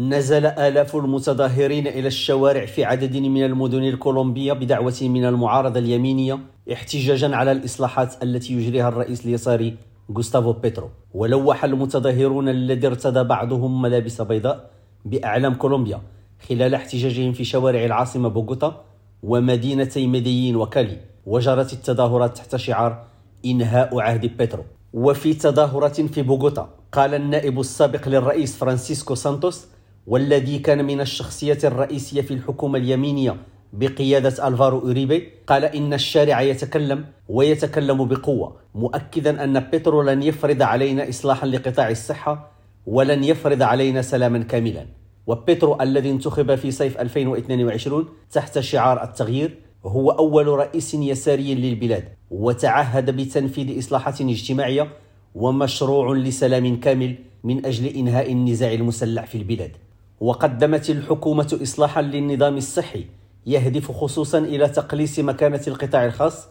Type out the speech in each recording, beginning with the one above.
نزل آلاف المتظاهرين إلى الشوارع في عدد من المدن الكولومبية بدعوة من المعارضة اليمينية احتجاجا على الإصلاحات التي يجريها الرئيس اليساري غوستافو بيترو. ولوح المتظاهرون الذين ارتدى بعضهم ملابس بيضاء بأعلام كولومبيا خلال احتجاجهم في شوارع العاصمة بوغوتا ومدينتي مديين وكالي. وجرت التظاهرات تحت شعار إنهاء عهد بيترو. وفي تظاهرة في بوغوتا قال النائب السابق للرئيس فرانسيسكو سانتوس والذي كان من الشخصيات الرئيسية في الحكومة اليمينية بقيادة ألفارو أوريبي قال إن الشارع يتكلم ويتكلم بقوة مؤكدا أن بيترو لن يفرض علينا إصلاحا لقطاع الصحة ولن يفرض علينا سلاما كاملا. وبيترو الذي انتخب في صيف 2022 تحت شعار التغيير هو أول رئيس يساري للبلاد وتعهد بتنفيذ إصلاحات اجتماعية ومشروع لسلام كامل من أجل إنهاء النزاع المسلح في البلاد. وقدمت الحكومة إصلاحا للنظام الصحي يهدف خصوصا إلى تقليص مكانة القطاع الخاص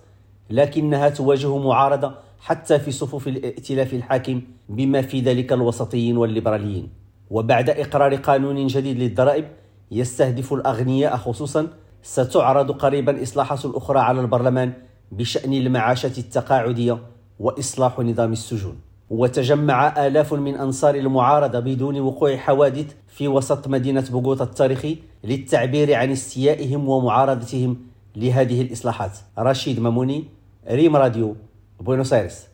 لكنها تواجه معارضة حتى في صفوف الائتلاف الحاكم بما في ذلك الوسطيين والليبراليين. وبعد إقرار قانون جديد للضرائب يستهدف الأغنياء خصوصا ستعرض قريبا إصلاحات أخرى على البرلمان بشأن المعاشات التقاعدية وإصلاح نظام السجون. وتجمع آلاف من أنصار المعارضة بدون وقوع حوادث في وسط مدينة بوغوتا التاريخي للتعبير عن استيائهم ومعارضتهم لهذه الإصلاحات. رشيد ماموني ريم راديو بوينوس آيرس